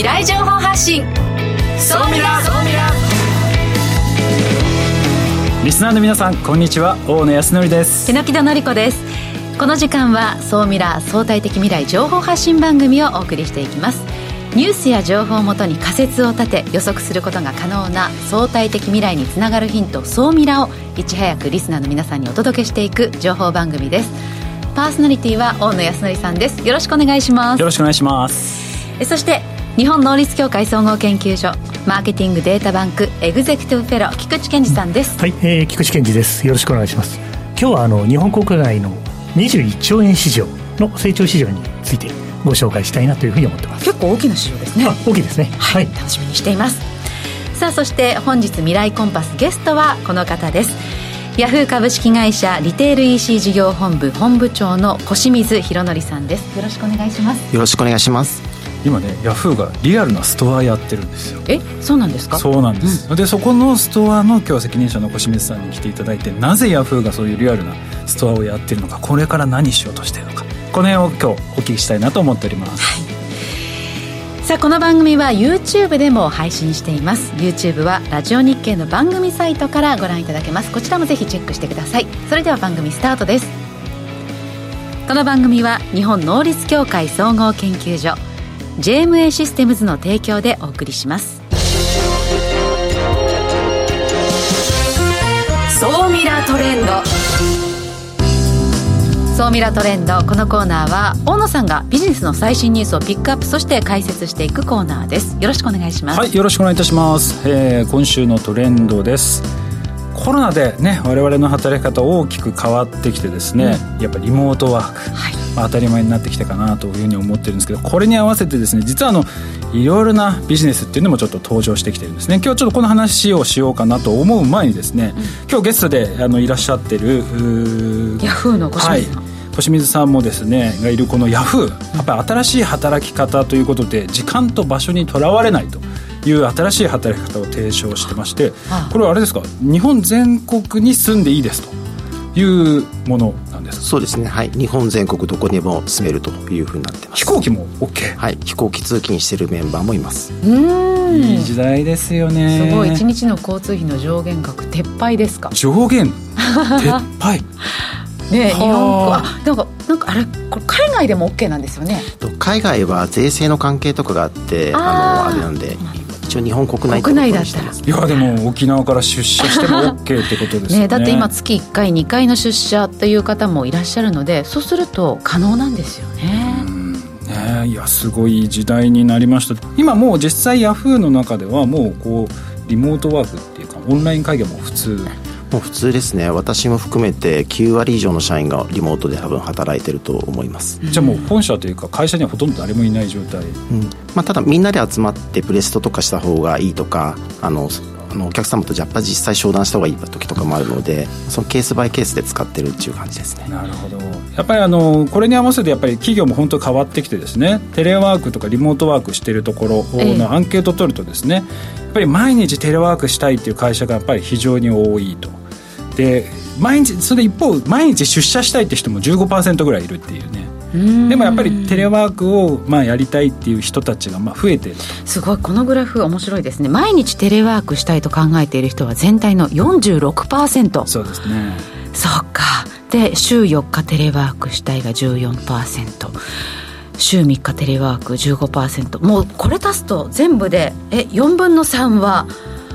未来情報発信。そうみらそうみらリスナーの皆さんこんにちは。大野康則です。手木戸典子です。この時間は総ミラ相対的未来情報発信番組をお送りしていきます。ニュースや情報をもとに仮説を立て予測することが可能な相対的未来につながるヒント総ミラをいち早くリスナーの皆さんにお届けしていく情報番組です。パーソナリティは大野康則さんです。よろしくお願いします。よろしくお願いします。そして日本能率協会総合研究所マーケティングデータバンクエグゼクティブフェロー菊池健二さんです。はい、えー、菊池健二です。よろしくお願いします。今日はあの日本国内の21兆円市場の成長市場についてご紹介したいなというふうに思ってます。結構大きな市場ですね。大きいですね。はい、はい、楽しみにしています。さあそして本日未来コンパスゲストはこの方です。ヤフー株式会社リテール EC 事業本部本部長の小水博則さんです。よろしくお願いします。よろしくお願いします今ねヤフーがリアルなストアやってるんですよ。えそうなんですか？そうなんです、うん、でそこのストアの今日責任者の小清水さんに来ていただいてなぜヤフーがそういうリアルなストアをやってるのかこれから何しようとしてるのか。この辺を今日お聞きしたいなと思っております、はい。さあこの番組は YouTube でも配信しています。YouTube はラジオ日経の番組サイトからご覧いただけます。こちらもぜひチェックしてください。それでは番組スタートです。この番組は日本能率協会総合研究所 JMA システムズの提供でお送りします。総ミラートレンド。総ミラトレンド。このコーナーは大野さんがビジネスの最新ニュースをピックアップそして解説していくコーナーです。よろしくお願いします。はいよろしくお願いいたします、えー、今週のトレンドですコロナでね我々の働き方大きく変わってきてですね、うん、やっぱリモートワーク、はい。まあ、当たり前になってきたかなというふうに思ってるんですけどこれに合わせてですね実はあのいろいろなビジネスっていうのもちょっと登場してきてるんですね。今日ちょっとこの話をしようかなと思う前にですね、うん、今日ゲストであのいらっしゃってるヤフーのご主人さん、はい。星水さんもですねがいるこのヤフーやっぱり新しい働き方ということで時間と場所にとらわれないという新しい働き方を提唱してましてこれはあれですか？日本全国に住んでいいですと。いうものなんですそうですね。はい。日本全国どこにも住めるというふうになってます。飛行機も OK はい。飛行機通勤してるメンバーもいます。うん。いい時代ですよね。すごい。一日の交通費の上限額撤廃ですか？上限？撤廃？ね日本あなんかなんかあれこれ海外でも OK なんですよね。海外は税制の関係とかがあってあのあれなんで一応日本国内国内だったら。いやでも沖縄から出社しても OK ってことですよね。ねだって今月1回2回の出社っていう方もいらっしゃるのでそうすると可能なんですよね。ねいやすごい時代になりました。今もう実際ヤフーの中ではもうこうリモートワークっていうかオンライン会議も普通もう普通ですね。私も含めて9割以上の社員がリモートで多分働いてると思います。じゃあもう本社というか会社にはほとんど誰もいない状態、うん。まあ、ただみんなで集まってプレストとかした方がいいとかあのあのお客様とやっぱ実際商談した方がいい時とかもあるのでそのケースバイケースで使ってるっていう感じですね。なるほど。やっぱりあのこれに合わせてやっぱり企業も本当変わってきてですねテレワークとかリモートワークしてるところのアンケート取るとですね、やっぱり毎日テレワークしたいっていう会社がやっぱり非常に多いとで毎日それ一方毎日出社したいって人も15%ぐらいいるっていうね。でもやっぱりテレワークをまあやりたいっていう人たちがまあ増えてる。すごい。このグラフ面白いですね。毎日テレワークしたいと考えている人は全体の46%そうですね。そうか。で週4日テレワークしたいが14%週3日テレワーク15%もうこれ足すと全部でえ4分の3は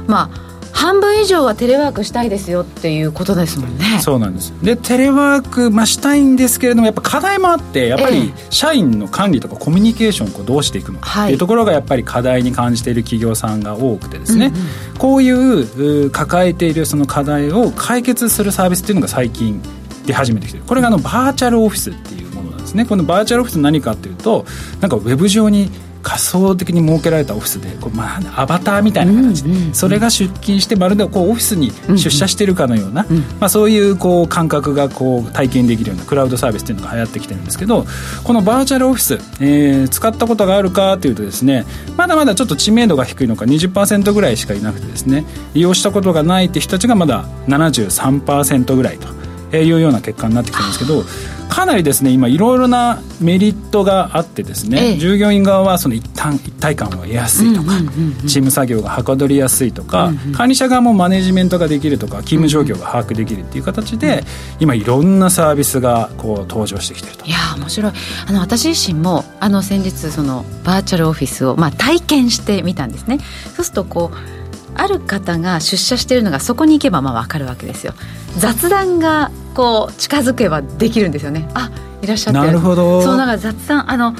まあ半分以上はテレワークしたいですよっていうことですもんね。そうなんです。でテレワーク、まあ、したいんですけれどもやっぱ課題もあってやっぱり社員の管理とかコミュニケーションをどうしていくのかっていうところがやっぱり課題に感じている企業さんが多くてですね、うんうん、こういう抱えているその課題を解決するサービスっていうのが最近出始めてきてる。これがあのバーチャルオフィスっていうものなんですね。このバーチャルオフィス何かっていうとなんかウェブ上に仮想的に設けられたオフィスでこう、まあ、アバターみたいな形で、うんうんうん、それが出勤してまるでこうオフィスに出社してるかのような、うんうん、まあ、そういうこう感覚がこう体験できるようなクラウドサービスっていうのが流行ってきてるんですけどこのバーチャルオフィス、えー、使ったことがあるかというとですねまだまだちょっと知名度が低いのか20%ぐらいしかいなくてですね利用したことがないって人たちがまだ73%ぐらいと。いうような結果になってきてるんですけどかなりですね今いろいろなメリットがあってですね、ええ、従業員側はその一旦一体感を得やすいとか、チーム作業がはかどりやすいとか、うんうん、管理者側もマネジメントができるとか勤務状況が把握できるっていう形で、うん、今いろんなサービスがこう登場してきてると。いや面白い。あの私自身もあの先日そのバーチャルオフィスを、まあ、体験してみたんですね。そうするとこうある方が出社しているのがそこに行けばまあ分かるわけですよ。雑談がこう近づけばできるんですよね。あいらっしゃって。なるほど。そうなんか雑談あの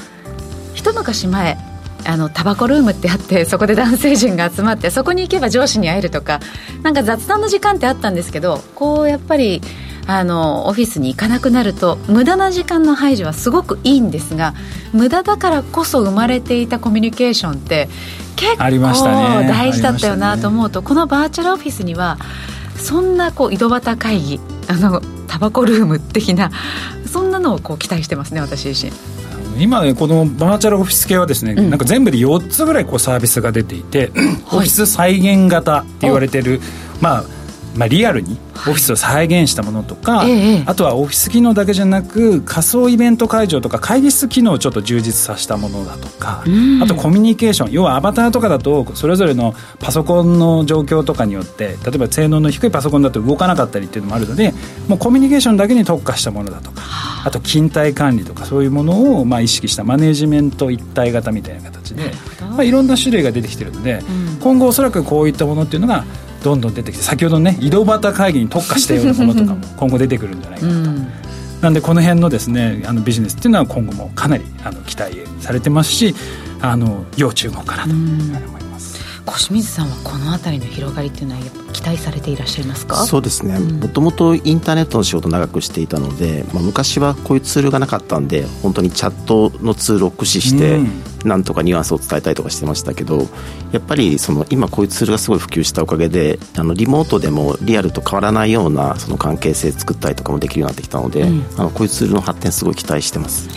一昔前あのタバコルームってあって そこで男性陣が集まってそこに行けば上司に会えるとかなんか雑談の時間ってあったんですけどこうやっぱりあのオフィスに行かなくなると無駄な時間の排除はすごくいいんですが無駄だからこそ生まれていたコミュニケーションって結構大事だったよなと思うと、このバーチャルオフィスにはそんなこう井戸端会議あのタバコルーム的なそんなのをこう期待してますね私自身。今ねこのバーチャルオフィス系はですね、うん、なんか全部で4つぐらいこうサービスが出ていて、オフィス再現型って言われてる、まあまあ、リアルにオフィスを再現したものとか、はい、あとはオフィス機能だけじゃなく仮想イベント会場とか会議室機能をちょっと充実させたものだとか、あとコミュニケーション要はアバターとかだとそれぞれのパソコンの状況とかによって例えば性能の低いパソコンだと動かなかったりっていうのもあるのでもうコミュニケーションだけに特化したものだとかあ。と勤怠管理とかそういうものをまあ意識したマネジメント一体型みたいな形で、まあ、いろんな種類が出てきてるので、今後おそらくこういったものっていうのがどんどん出てきて先ほどね井戸端会議に特化したようなものとかも 今後出てくるんじゃないかなと。うんなんでこの辺のですねあのビジネスっていうのは今後もかなりあの期待されてますしあの要注目かなと思います。小清水さんはこの辺りの広がりっていうのは期待されていらっしゃいますか？そうですね。もともとインターネットの仕事長くしていたので、まあ、昔はこういうツールがなかったんで本当にチャットのツールを駆使して、なんとかニュアンスを伝えたりとかしてましたけどやっぱりその今こういうツールがすごい普及したおかげであのリモートでもリアルと変わらないようなその関係性作ったりとかもできるようになってきたので、うん、あのこういうツールの発展すごい期待してます。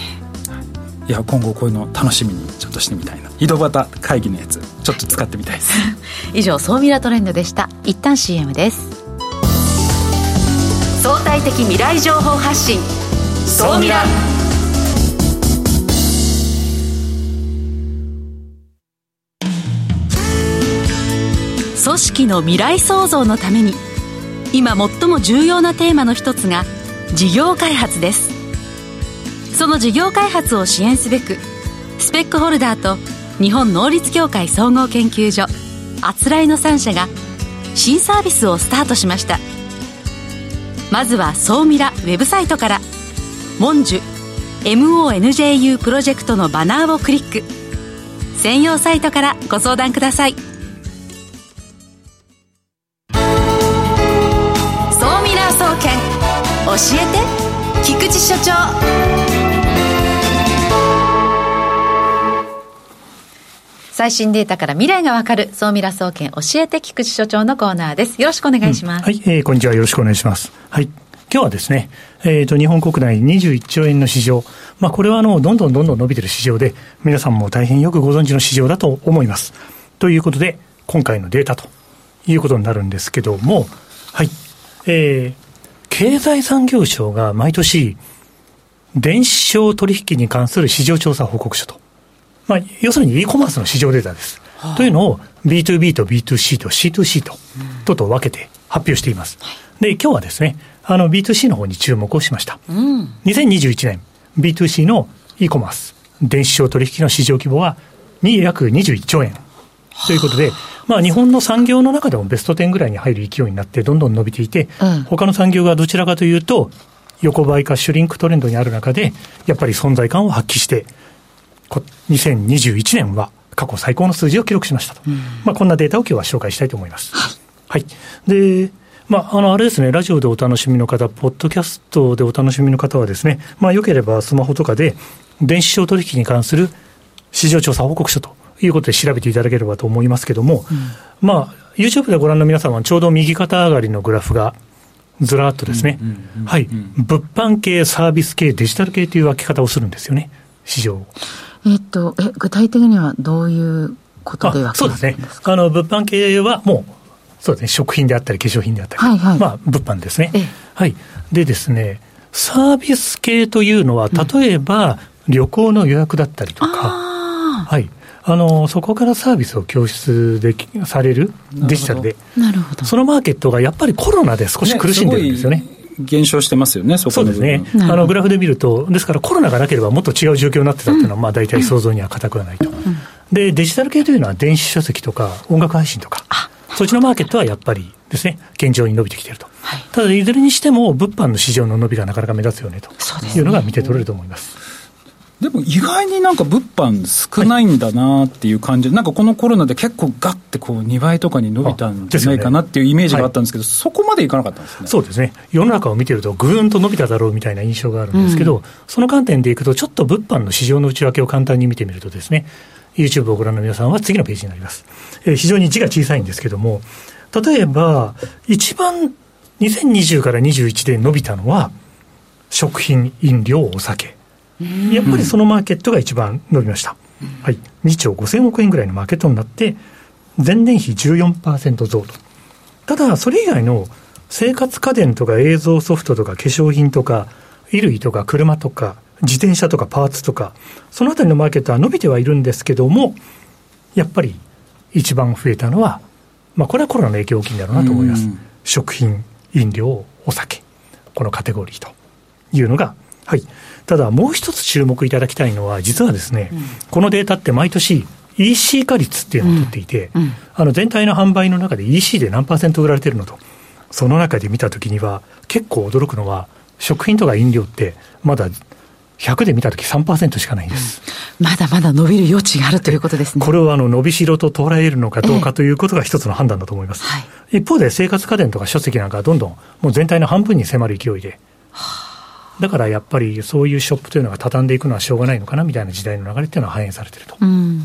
いや今後こういうの楽しみにちょっとしてみたいな。井戸端会議のやつちょっと使ってみたいです。以上総ミラトレンドでした。一旦 CM です。相対的未来情報発信。総ミラ組織の未来創造のために今最も重要なテーマの一つが事業開発ですその事業開発を支援すべくスペックホルダーと日本能率協会総合研究所あつらいの3社が新サービスをスタートしました。まずは総ミラウェブサイトから「モンジュ MONJU プロジェクト」のバナーをクリック。専用サイトからご相談ください。総ミラー総研教えて菊池所長。最新データから未来がわかる、総ミラ総研教えて菊池所長のコーナーです。よろしくお願いします。うん、はい、えー、こんにちは。よろしくお願いします。はい。今日はですね、えっ、ー、と、日本国内21兆円の市場。まあ、これはあの、どんどんどんどん伸びてる市場で、皆さんも大変よくご存知の市場だと思います。ということで、今回のデータということになるんですけども、はい。えー、経済産業省が毎年、電子商取引に関する市場調査報告書とまあ、要するに e コマースの市場データです。はあ、というのを B2B と B2C と C2C と、とと分けて発表しています。で、今日はですね、あの B2C の方に注目をしました。うん、2021年 B2C の e コマース、電子商取引の市場規模はに約21兆円。ということで、まあ、日本の産業の中でもベスト10ぐらいに入る勢いになって、どんどん伸びていて、うん、他の産業がどちらかというと、横ばいかシュリンクトレンドにある中で、やっぱり存在感を発揮して、2021年は過去最高の数字を記録しましたと。うん、まあ、こんなデータを今日は紹介したいと思います。はい。で、まあ、あの、あれですね、ラジオでお楽しみの方、ポッドキャストでお楽しみの方はですね、まあ、よければスマホとかで、電子商取引に関する市場調査報告書ということで調べていただければと思いますけども、うん、まあ、YouTube でご覧の皆さんはちょうど右肩上がりのグラフがずらっとですね、はい、物販系、サービス系、デジタル系という分け方をするんですよね、市場。えっと、え、具体的にはどういうことで分けるんですか？そうですね。あの、物販系はもう、そうですね、食品であったり、化粧品であったり、はいはい、まあ、物販ですね。はい。でですね、サービス系というのは、例えば、旅行の予約だったりとか、はい。あの、そこからサービスを供出できされるデジタルで。なるほど。そのマーケットがやっぱりコロナで少し苦しんでるんですよね。ね減少してますよね、そそうですね、あのグラフで見ると、ですからコロナがなければもっと違う状況になってたっていうのは、まあ大体想像には固くはないと、うん、で、デジタル系というのは電子書籍とか音楽配信とか、そっちのマーケットはやっぱりですね、現状に伸びてきていると、はい、ただ、いずれにしても、物販の市場の伸びがなかなか目立つよねというのが見て取れると思います。でも意外になんか物販少ないんだなっていう感じ。で、はい、なんかこのコロナで結構がってこう2倍とかに伸びたんじゃないかなっていうイメージがあったんですけど、ねはい、そこまでいかなかったんですね？そうですね、世の中を見てると、ぐーんと伸びただろうみたいな印象があるんですけど、うん、その観点でいくと、ちょっと物販の市場の内訳を簡単に見てみるとですね、YouTube をご覧の皆さんは次のページになります。えー、非常に字が小さいんですけども、例えば、一番2020から21で伸びたのは、食品、飲料、お酒。やっぱりそのマーケットが一番伸びました。はい。2兆5000億円ぐらいのマーケットになって、前年比14%増と。ただ、それ以外の生活家電とか映像ソフトとか化粧品とか、衣類とか車とか、自転車とかパーツとか、そのあたりのマーケットは伸びてはいるんですけども、やっぱり一番増えたのは、まあ、これはコロナの影響大きいんだろうなと思います。食品、飲料、お酒、このカテゴリーというのが、はい。ただ、もう一つ注目いただきたいのは、実はですね、うん、このデータって毎年、EC 化率っていうのを取っていて、うん。うん、あの全体の販売の中で EC で何パーセント売られてるのと、その中で見たときには、結構驚くのは、食品とか飲料って、まだ100で見たとき3%しかないんです、うん、まだまだ伸びる余地があるということですね。これをあの伸びしろと捉えるのかどうかということが一つの判断だと思います。ええはい、一方で生活家電とか書籍なんかはどんどんもう全体の半分に迫る勢いで、はあだからやっぱりそういうショップというのが畳んでいくのはしょうがないのかなみたいな時代の流れっていうのは反映されてると。うん、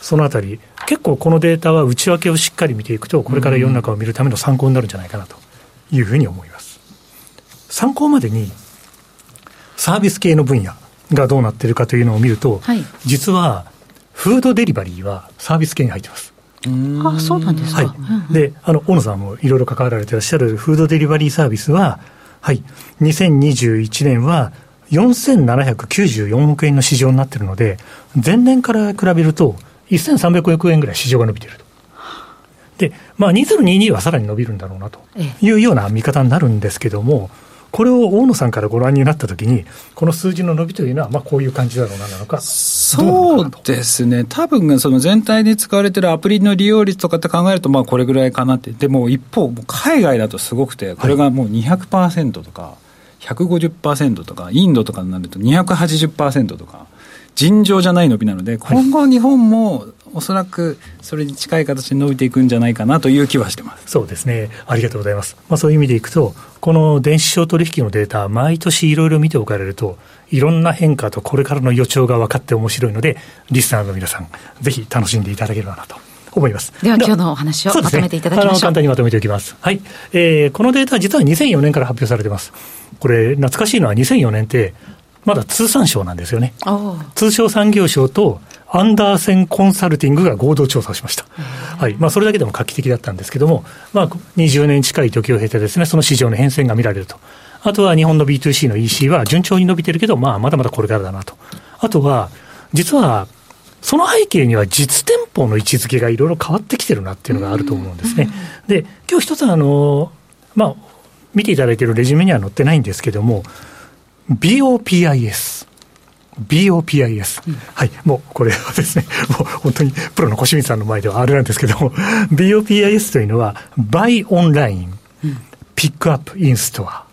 そのあたり、結構このデータは内訳をしっかり見ていくと、これから世の中を見るための参考になるんじゃないかなというふうに思います。参考までに、サービス系の分野がどうなってるかというのを見ると、はい、実は、フードデリバリーはサービス系に入ってます。あそうなんですか。はい。で、あの、大野さんもいろいろ関わられていらっしゃるフードデリバリーサービスは、はい、2021年は4794億円の市場になっているので、前年から比べると1300億円ぐらい市場が伸びていると。で、まあ、2022はさらに伸びるんだろうなというような見方になるんですけども、これを大野さんからご覧になったときに、この数字の伸びというのは、まあ、こういう感じだろうななのか。そうですね。多分、その全体に使われてるアプリの利用率とかって考えると、まあ、これぐらいかなって。でも、一方、海外だとすごくて、これがもう200%とか、150%とか、インドとかになると280%とか、尋常じゃない伸びなので、今後日本もおそらくそれに近い形で伸びていくんじゃないかなという気はしてますそうですね、ありがとうございます。まあ、そういう意味でいくと、この電子商取引のデータ、毎年いろいろ見ておかれると、いろんな変化とこれからの予兆が分かって面白いので、リスナーの皆さん、ぜひ楽しんでいただければなと。思います。では今日のお話をまとめていただきましょう。うね、簡単にまとめておきます。はい。えー、このデータ実は2004年から発表されてます。これ、懐かしいのは2004年って、まだ通産省なんですよね。通商産業省とアンダーセンコンサルティングが合同調査しました。はい。まあ、それだけでも画期的だったんですけども、まあ、20年近い時を経てですね、その市場の変遷が見られると。あとは日本の B2C の EC は順調に伸びてるけど、まあ、まだまだこれからだなと。あとは、実は、その背景には実店舗の位置づけがいろいろ変わってきてるなっていうのがあると思うんですね。で、今日一つあの、まあ、見ていただいているレジュメには載ってないんですけども、BOPIS。BOPIS、うん、はい、もうこれはですね、もう本当にプロの小清水さんの前ではあれなんですけども、BOPIS というのは、Buy Online、うん、Pick Up in Store。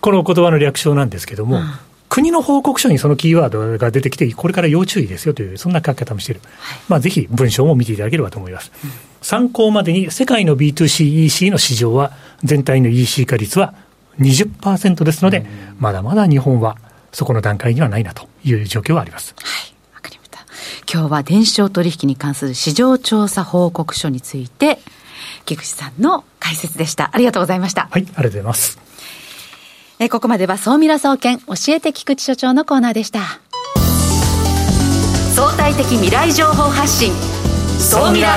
この言葉の略称なんですけども、うん、国の報告書にそのキーワードが出てきて、これから要注意ですよという、そんな書き方もしている。はい、まあ、ぜひ文章も見ていただければと思います。うん、参考までに、世界の B2C、EC の市場は、全体の EC 化率は20%ですので、まだまだ日本はそこの段階にはないなという状況はあります。はい。わかりました。今日は電子商取引に関する市場調査報告書について、菊池さんの解説でした。ありがとうございました。はい、ありがとうございます。えここまでは総ミラ総研教えて菊池所長のコーナーでした。相対的未来情報発信、総ミラ。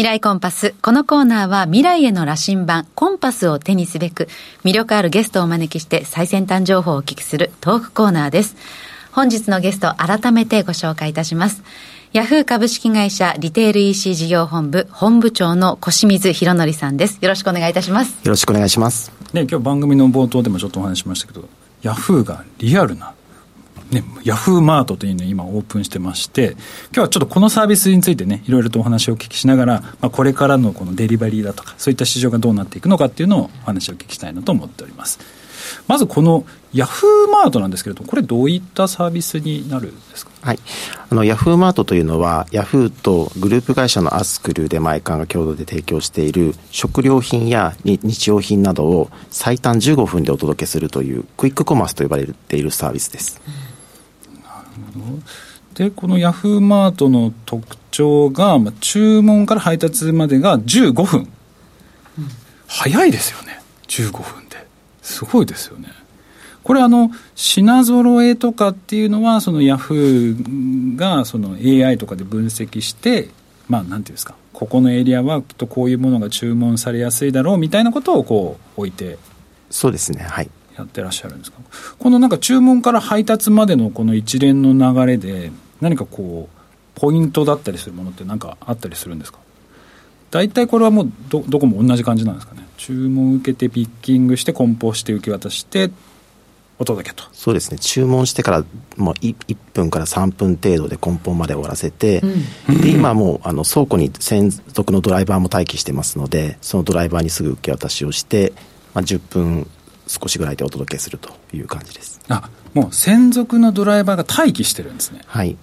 未来コンパス。このコーナーは未来への羅針盤、コンパスを手にすべく、魅力あるゲストをお招きして最先端情報をお聞きするトークコーナーです。本日のゲスト、改めてご紹介いたします。ヤフー株式会社リテール EC 事業本部本部長の小清水博則さんです。よろしくお願いいたします。よろしくお願いします。ね、今日番組の冒頭でもちょっとお話しましたけど、ヤフーがリアルなね、ヤフーマートというのを今オープンしてまして、今日はちょっとこのサービスについてね、いろいろとお話をお聞きしながら、まあ、これからのこのデリバリーだとか、そういった市場がどうなっていくのかっていうのをお話をお聞きしたいなと思っております。まずこのヤフーマートなんですけれども、これどういったサービスになるんですか？はい。あの、ヤフーマートというのは、ヤフーとグループ会社のアスクルで毎館が共同で提供している食料品や日用品などを最短15分でお届けするというクイックコマースと呼ばれているサービスです。うんでこのヤフーマートの特徴が、まあ、注文から配達までが15分、うん、早いですよね。15分で。すごいですよね。これあの品揃えとかっていうのはそのヤフーがその AI とかで分析してまあなんていうんですか。ここのエリアはきっとこういうものが注文されやすいだろうみたいなことをこう置いて。そうですね。はい。やってらっしゃるんですか？このなんか注文から配達までのこの一連の流れで何かこうポイントだったりするものって何かあったりするんですか？大体これはもうどどこも同じ感じなんですかね？注文受けてピッキングして梱包して受け渡してお届けと。そうですね。注文してからもう 1, 1分から3分程度で梱包まで終わらせて、うん、で今もうあの倉庫に専属のドライバーも待機してますのでそのドライバーにすぐ受け渡しをして、まあ、10分少しぐらいでお届けするという感じです。あもう専属のドライバーが待機してるんですね。はい。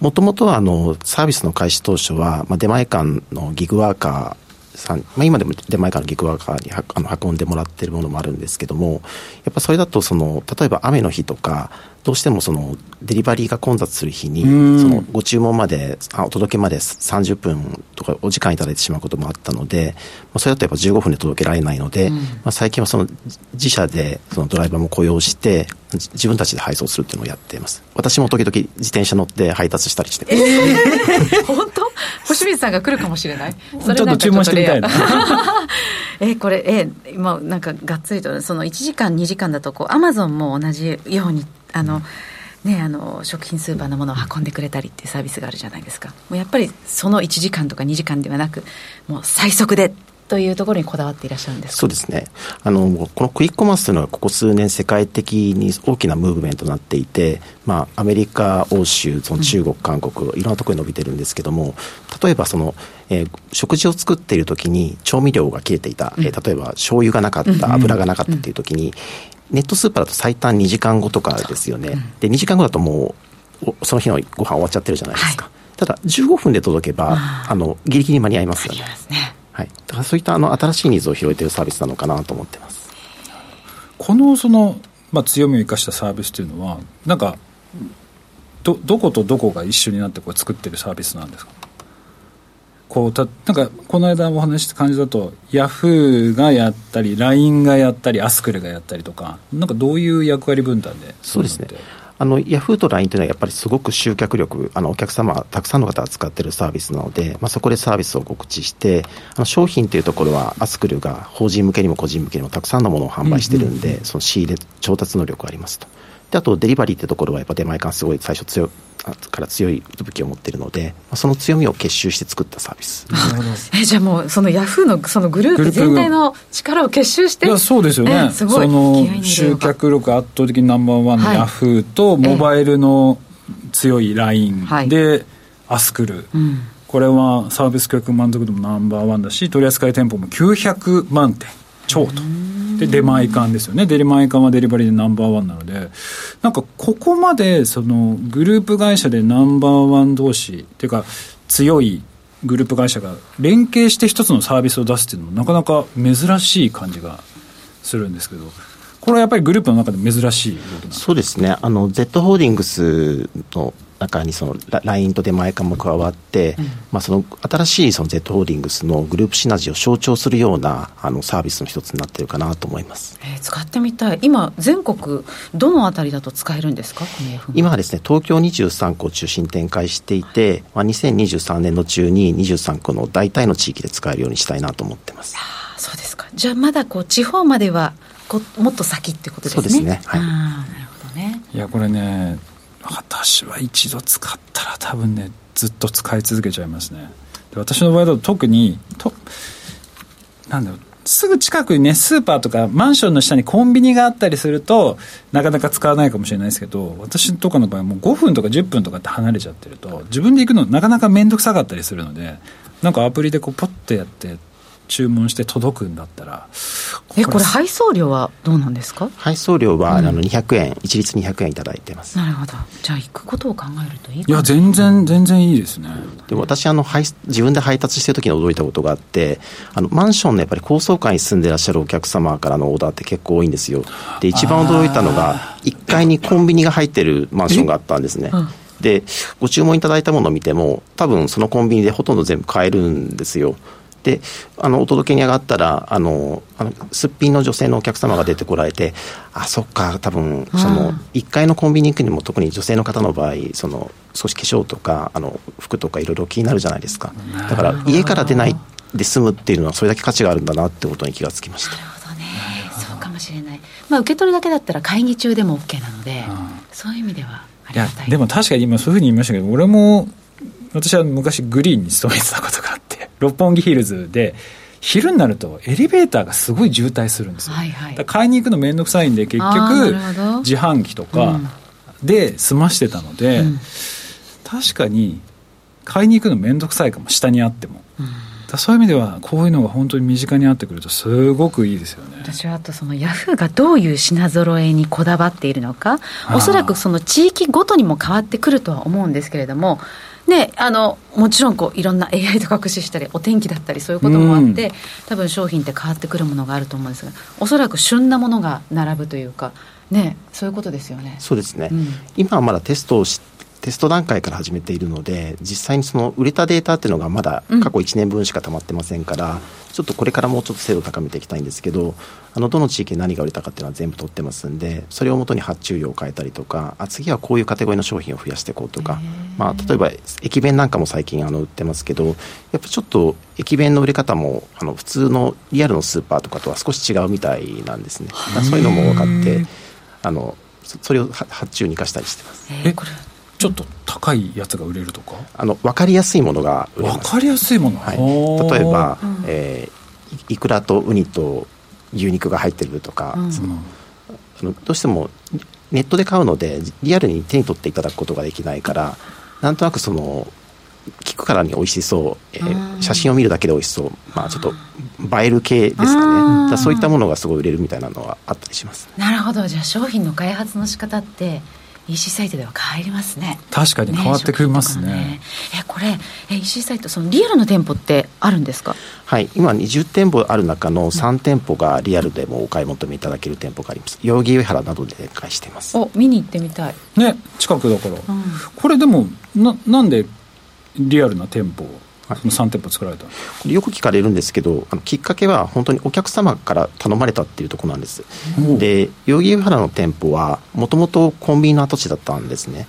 もともとはあのサービスの開始当初は、まあ、出前館のギグワーカーさん、まあ、今でも出前館のギグワーカーにあの運んでもらってるものもあるんですけどもやっぱそれだとその例えば雨の日とかどうしてもそのデリバリーが混雑する日に、そのご注文まで、あお届けまで30分とかお時間いただいてしまうこともあったので、まあ、それだとやっぱ15分で届けられないので、うん、まあ、最近はその自社でそのドライバーも雇用して、自分たちで配送するっていうのをやっています。私も時々自転車乗って配達したりしてます。えー、本当？星水さんが来るかもしれない。ちょっと注文してみたいな。えこれえ今なんかがっつりとその1時間2時間だとこうアマゾンも同じようにあの、ね、あの食品スーパーのものを運んでくれたりっていうサービスがあるじゃないですかもうやっぱりその1時間とか2時間ではなくもう最速でというところにこだわっていらっしゃるんですそうですね。あのこのクイックコマースというのはここ数年世界的に大きなムーブメントになっていて、まあ、アメリカ欧州その中国、韓国いろんなところに伸びてるんですけども例えばその、えー、食事を作っている時に調味料が切れていた、うん、えー、例えば醤油がなかった油がなかったっていう時に、ネットスーパーだと最短2時間後とかですよね、うん、で2時間後だともうその日のご飯終わっちゃってるじゃないですか、はい、ただ15分で届けばあのギリギリ間に合いますよね、ね、はい、だからそういったあの新しいニーズを広げているサービスなのかなと思ってます。このその、まあ、強みを生かしたサービスというのはなんかどどことどこが一緒になってこう作ってるサービスなんですか？こうたなんかこの間お話した感じだとヤフーがやったり LINE がやったりアスクルがやったりとかなんかどういう役割分担でそうですねあのヤフーと LINE というのはやっぱりすごく集客力あのお客様たくさんの方が使っているサービスなので、まあ、そこでサービスを告知してあの商品というところはアスクルが法人向けにも個人向けにもたくさんのものを販売してるんで、うんうんうん、その仕入れ調達能力がありますと。であとデリバリーってところはやっぱ出前館すごい最初強から強い武器を持っているので、その強みを結集して作ったサービス。えじゃあもうそのヤフーのそのグループ全体の力を結集していやそうですよね。すごいその集客力圧倒的ナンバーワンのヤフーとモバイルの強い LINE でアスクル。これはサービス客満足度もナンバーワンだし取り扱い店舗も900万点超と。で出前館ですよね。出前館はデリバリーでナンバーワンなのでなんかここまでそのグループ会社でナンバーワン同士っていうか強いグループ会社が連携して一つのサービスを出すっていうのもなかなか珍しい感じがするんですけどこれはやっぱりグループの中で珍しいそうですね。あの Z ホールディングスの中にその LINE と出前館も加わって、うん、まあ、その新しいその Z ホールディングスのグループシナジーを象徴するようなあのサービスの一つになってるかなと思います、えー、使ってみたい。今全国どのあたりだと使えるんですか？今はですね東京23区を中心に展開していて、まあ、2023年の中に23区の大体の地域で使えるようにしたいなと思ってます。あそうですか。じゃあまだこう地方まではこもっと先ってことですね。そうですね。はい。なるほどね。いやこれね私は一度使ったら多分ねずっと使い続けちゃいますね。で私の場合だと特にとなんだろうすぐ近くにねスーパーとかマンションの下にコンビニがあったりするとなかなか使わないかもしれないですけど私とかの場合もう5分とか10分とかって離れちゃってると自分で行くのなかなか面倒くさかったりするのでなんかアプリでこうポッてやって注文して届くんだったらえこれ配送料はどうなんですか？配送料は、うん、あの200円一律200円いただいてます。なるほど。じゃあ行くことを考えるといいいや全然全然いいですね。でも私あの自分で配達してる時に驚いたことがあってあのマンションのやっぱり高層階に住んでらっしゃるお客様からのオーダーって結構多いんですよ。で一番驚いたのが1階にコンビニが入ってるマンションがあったんですね、でご注文いただいたものを見ても多分そのコンビニでほとんど全部買えるんですよであのお届けに上がったらあのあのすっぴんの女性のお客様が出てこられてあそっか多分その1階のコンビニ行くにも特に女性の方の場合その少し化粧とかあの服とかいろいろ気になるじゃないですか。だから家から出ないで済むっていうのはそれだけ価値があるんだなってことに気がつきました。なるほどね。そうかもしれない、まあ、受け取るだけだったら会議中でも OK なので、そういう意味ではありがたい。でも確かに今そういうふうに言いましたけど俺も私は昔グリーンに勤めてたことがあって六本木ヒルズで昼になるとエレベーターがすごい渋滞するんですよ、はいはい、買いに行くの面倒くさいんで結局自販機とかで済ましてたので、うん、確かに買いに行くの面倒くさいかも。下にあっても、うん。そういう意味ではこういうのが本当に身近にあってくるとすごくいいですよね。私はあとそのヤフーがどういう品揃えにこだわっているのかおそらくその地域ごとにも変わってくるとは思うんですけれどもね、あのもちろんこういろんな AI とか駆使したりお天気だったりそういうこともあって、うん、多分商品って変わってくるものがあると思うんですがおそらく旬なものが並ぶというかねそういうことですよね。そうですね、うん、今はまだテストをしテスト段階から始めているので実際にその売れたデータっていうのがまだ過去1年分しか溜まってませんから、うん、ちょっとこれからもうちょっと精度を高めていきたいんですけどあのどの地域で何が売れたかっていうのは全部取ってますんでそれをもとに発注量を変えたりとかあ次はこういうカテゴリーの商品を増やしていこうとか、まあ、例えば駅弁なんかも最近あの売ってますけどやっぱちょっと駅弁の売れ方もあの普通のリアルのスーパーとかとは少し違うみたいなんですね。そういうのも分かってあのそれを発注に生かしたりしてます。えこれちょっと高いやつが売れるとか？あの分かりやすいものが売れます。分かりやすいもの、はい、例えば、うん、えー、いくらとウニと牛肉が入ってるとか、うん、そのあのどうしてもネットで買うのでリアルに手に取っていただくことができないからなんとなくその聞くからに美味しそう、えー、写真を見るだけで美味しそう、まあ、ちょっと映える系ですかね。そういったものがすごい売れるみたいなのはあったりします。なるほど。じゃあ商品の開発の仕方って EC サイトでは変わりますね。確かに変わってくりますね、ね、えこれ EC サイトそのリアルの店舗ってあるんですか？はい。今20店舗ある中の3店舗がリアルでもお買い求めいただける店舗があります。代々木上原などで展開しています。お見に行ってみたい。ね近くだから、うん、これでもななんでリアルな店舗はい、3店舗作られた。よく聞かれるんですけどあのきっかけは本当にお客様から頼まれたっていうところなんです、で代々木上原の店舗はもともとコンビニの跡地だったんですね。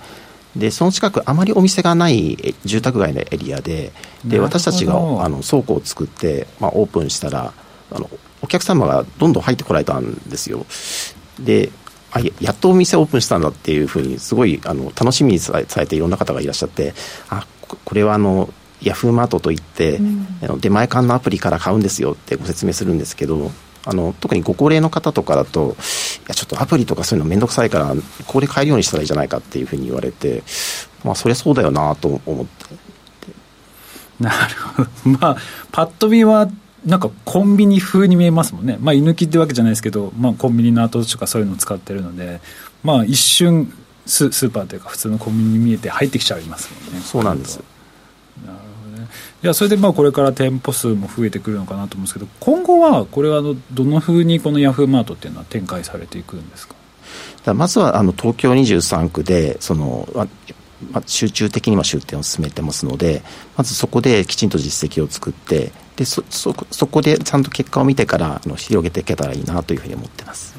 でその近くあまりお店がない住宅街のエリアでで私たちがあの倉庫を作って、まあ、オープンしたらあのお客様がどんどん入ってこられたんですよ。であやっとお店オープンしたんだっていうふうにすごいあの楽しみにされていろんな方がいらっしゃってあこれはあのヤフーマートといって、うん、出前館のアプリから買うんですよってご説明するんですけどあの特にご高齢の方とかだといやちょっとアプリとかそういうの面倒くさいからここで買えるようにしたらいいじゃないかっていうふうに言われてまあそりゃそうだよなと思って。なるほど。まあパッと見はなんかコンビニ風に見えますもんね。まあ居抜きってわけじゃないですけど、まあ、コンビニの後とかそういうのを使ってるのでまあ一瞬ススーパーというか普通のコンビニに見えて入ってきちゃいますもんね。そうなんですいやそれでまあこれから店舗数も増えてくるのかなと思うんですけど今後はこれはのどのふうにこのヤフーマートっていうのは展開されていくんですか？まずはあの東京23区でそのまあ、集中的には出店を進めてますのでまずそこできちんと実績を作ってでそそそこでちゃんと結果を見てからあの広げていけたらいいなというふうに思ってます。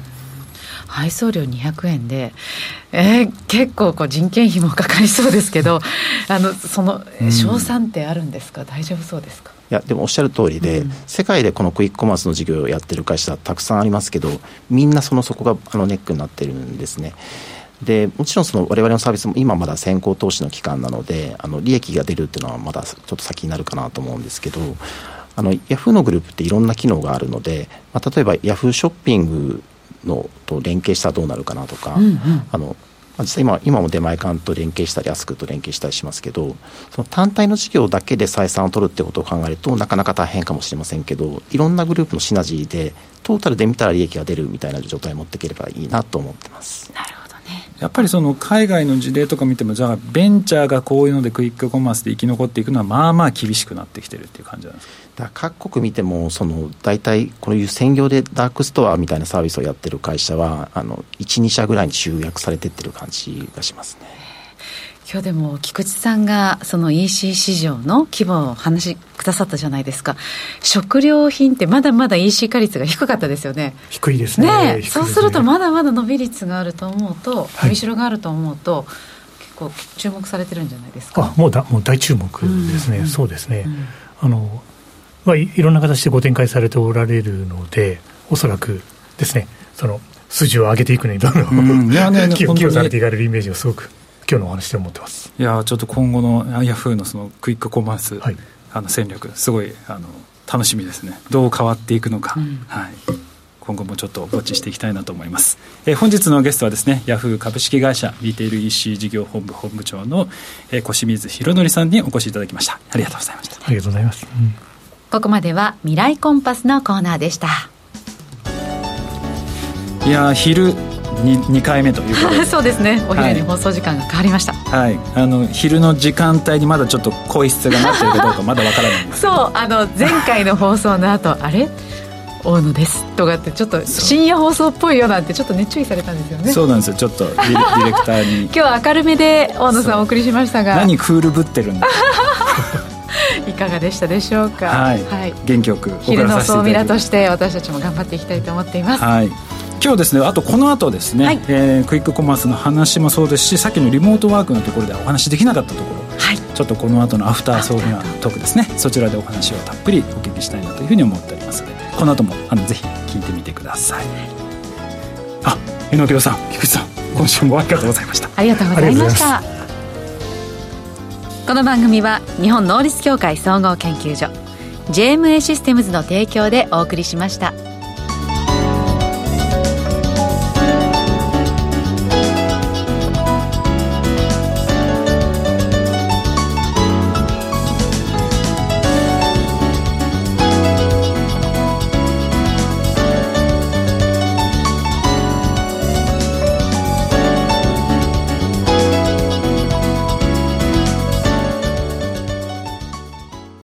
配送料200円で、えー、結構こう人件費もかかりそうですけど あのその賞賛ってあるんですか、うん、大丈夫そうですか？いやでもおっしゃる通りで、うん、世界でこのクイックコマースの事業をやってる会社はたくさんありますけどみんなそのそこがあのネックになってるんですね。でもちろんその我々のサービスも今まだ先行投資の期間なのであの利益が出るっていうのはまだちょっと先になるかなと思うんですけどあのヤフーのグループっていろんな機能があるので、まあ、例えばヤフーショッピングのと連携したらどうなるかなとか、うんうん、あの実際今今も出前館と連携したりアスクと連携したりしますけどその単体の事業だけで採算を取るってことを考えるとなかなか大変かもしれませんけどいろんなグループのシナジーでトータルで見たら利益が出るみたいな状態を持っていければいいなと思ってます。なるほどやっぱりその海外の事例とか見てもじゃあベンチャーがこういうのでクイックコマースで生き残っていくのはまあまあ厳しくなってきてるっていう感じなんですか各国見てもその大体こういう専業でダークストアみたいなサービスをやってる会社は12社ぐらいに集約されてってる感じがしますね。今日でも菊池さんがその EC 市場の規模を話しくださったじゃないですか。食料品ってまだまだ EC 化率が低かったですよね。低いですね。ね、ね、そうするとまだまだ伸び率があると思うと伸びしろがあると思うと、はい、結構注目されてるんじゃないですか。あもうだもう大注目ですね、うん、そうですね、うん、あのまあ、いろんな形でご展開されておられるのでおそらくですねその数字を上げていくのにどんどん、うん、寄与されていかれるイメージがすごく今日のお話で思ってます。いやちょっと今後のヤフーのそのクイックコマース、はい、あの戦略すごいあの楽しみですね。どう変わっていくのか、うん、はい。今後もちょっとウォッチしていきたいなと思います、えー、本日のゲストはですねヤフー株式会社リテール EC 事業本部本部長の、えー、小清水博則さんにお越しいただきました。ありがとうございました。ありがとうございます、うん、ここまでは未来コンパスのコーナーでした。いや昼 2, 2回目ということで。そうですね。お昼に放送時間が変わりました、はい、あの昼の時間帯にまだちょっと声質がなってるかどうかまだわからないんです そうあの前回の放送の後 あれ？大野です。とかってちょっと深夜放送っぽいよなんてちょっとね注意されたんですよね。そうなんですよ。ちょっとディレディレクターに。今日は明るめで大野さんお送りしましたが。何クールぶってるんだ。いかがでしたでしょうか？はい、はい、元気よく昼の総ミラとして私たちも頑張っていきたいと思っています。はい今日ですねあとこの後ですね、はい、えー、クイックコマースの話もそうですしさっきのリモートワークのところでお話できなかったところ、はい、ちょっとこの後のアフターソーフなトークですねそちらでお話をたっぷりお聞きしたいなというふうに思っておりますのでこの後もあのぜひ聞いてみてください。あ榎木さん菊池さん今週もありがとうございました。ありがとうございました。この番組は日本能力協会総合研究所 JMA システムズの提供でお送りしました。